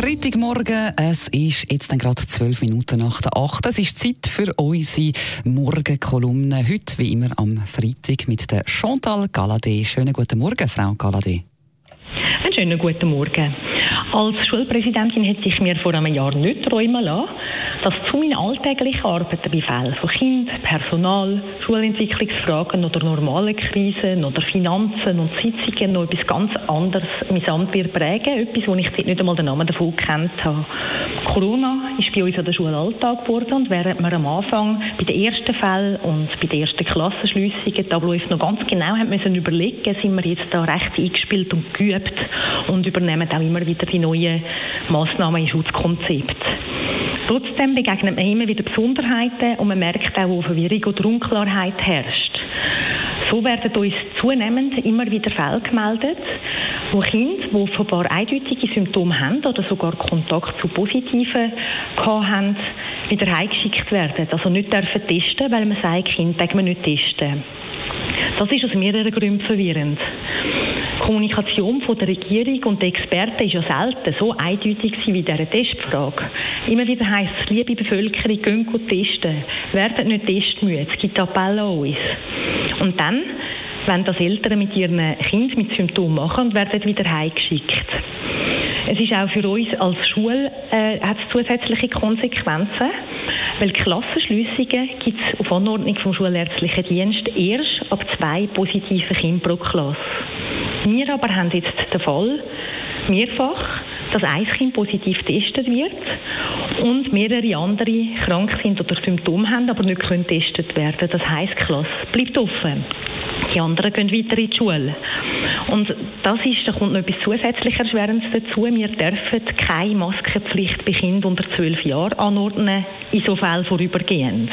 Freitagmorgen, es ist jetzt dann gerade zwölf Minuten nach der 8. Es ist Zeit für unsere Morgenkolumne. Heute, wie immer, am Freitag mit der Chantal Galadé. Schönen guten Morgen, Frau Galadé. Einen schönen guten Morgen. Als Schulpräsidentin hätte ich mir vor einem Jahr nicht träumen lassen, dass zu meinen alltäglichen Arbeiten bei Fällen von Kind, Personal, Schulentwicklungsfragen oder normalen Krisen oder Finanzen und Sitzungen noch etwas ganz anderes mein Amt wird prägen. Etwas, wo ich nicht einmal den Namen davon gekannt habe. Corona ist bei uns an der Schule Alltag geworden und während wir am Anfang bei den ersten Fällen und bei den ersten Klassenschliessungen die Abläufe noch ganz genau haben müssen überlegen, sind wir jetzt da recht eingespielt und geübt und übernehmen auch immer wieder die neuen Massnahmen im Schutzkonzept. Trotzdem begegnet man immer wieder Besonderheiten und man merkt auch, wo Verwirrung oder Unklarheit herrscht. So werden uns zunehmend immer wieder Fälle gemeldet, wo Kinder, die offenbar eindeutige Symptome haben oder sogar Kontakt zu positiven haben, wieder heimgeschickt werden. Also nicht dürfen testen, weil man sagt, Kind darf man nicht testen. Das ist aus mehreren Gründen verwirrend. Die Kommunikation von der Regierung und der Experten ist ja selten so eindeutig wie in dieser Testfrage. Immer wieder heisst es, liebe Bevölkerung, geht testen. Werdet nicht testmüde. Es gibt Appelle an uns. Und dann, wenn das Eltern mit ihren Kindern mit Symptomen machen und werden wieder heimgeschickt. Es ist auch für uns als Schule äh, hat zusätzliche Konsequenzen, weil Klassenschliessungen gibt es auf Anordnung vom Schulärztlichen Dienst erst ab zwei positiven Kindern pro Klasse. Wir aber haben jetzt den Fall mehrfach, dass ein Kind positiv getestet wird und mehrere andere krank sind oder Symptome haben, aber nicht können getestet werden. Das heißt, die Klasse bleibt offen. Die anderen gehen weiter in die Schule. Und das ist, da kommt noch etwas zusätzlich Erschwerendes dazu. Wir dürfen keine Maskenpflicht bei Kindern unter 12 Jahren anordnen, in so Fällen vorübergehend.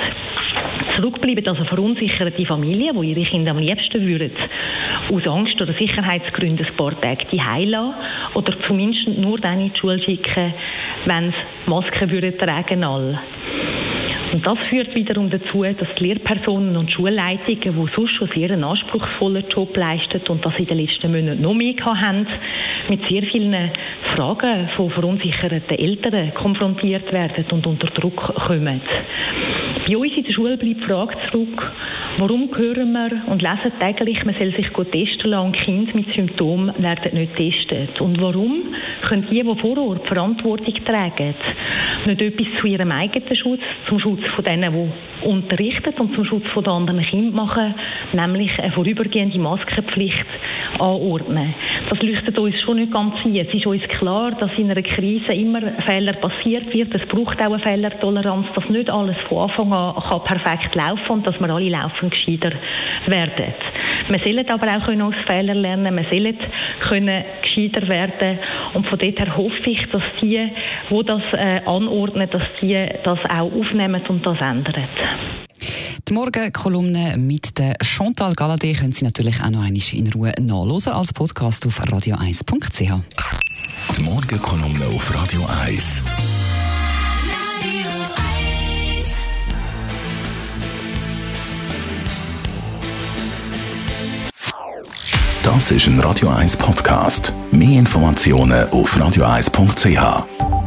Zurückbleiben also verunsicherte Familien, die ihre Kinder am liebsten würden, aus Angst oder Sicherheitsgründen ein paar Tage die lassen oder zumindest nur dann in die Schule schicken, wenn sie Masken würden tragen all. Und das führt wiederum dazu, dass die Lehrpersonen und Schulleitungen, die sonst schon sehr einen anspruchsvollen Job leisten und das in den letzten Monaten noch mehr haben, mit sehr vielen Fragen von verunsicherten Eltern konfrontiert werden und unter Druck kommen. Bei uns in der Schule bleibt die Frage zurück, warum hören wir und lesen täglich, man soll sich gut testen lassen und Kinder mit Symptomen werden nicht getestet? Und warum können die, die vor Ort Verantwortung tragen, nicht etwas zu ihrem eigenen Schutz, zum Schutz von denen, die unterrichten und zum Schutz von den anderen Kindern machen, nämlich eine vorübergehende Maskenpflicht anordnen? Das leuchtet uns schon nicht ganz ein. Es ist uns klar, dass in einer Krise immer Fehler passiert wird. Es braucht auch eine Fehlertoleranz, dass nicht alles von Anfang an kann perfekt laufen und dass wir alle laufen gescheiter werden. Wir sollen aber auch können aus Fehlern lernen, wir sollen können gescheiter werden und von dort her hoffe ich, dass die, die das äh, anordnen, dass die das auch aufnehmen und das ändern. Die Morgenkolumne mit der Chantal Galadé können Sie natürlich auch noch einmal in Ruhe nachlesen als Podcast auf radio1.ch. Die Morgenkolumne auf Radio 1. Das ist ein Radio 1 Podcast. Mehr Informationen auf radio1.ch.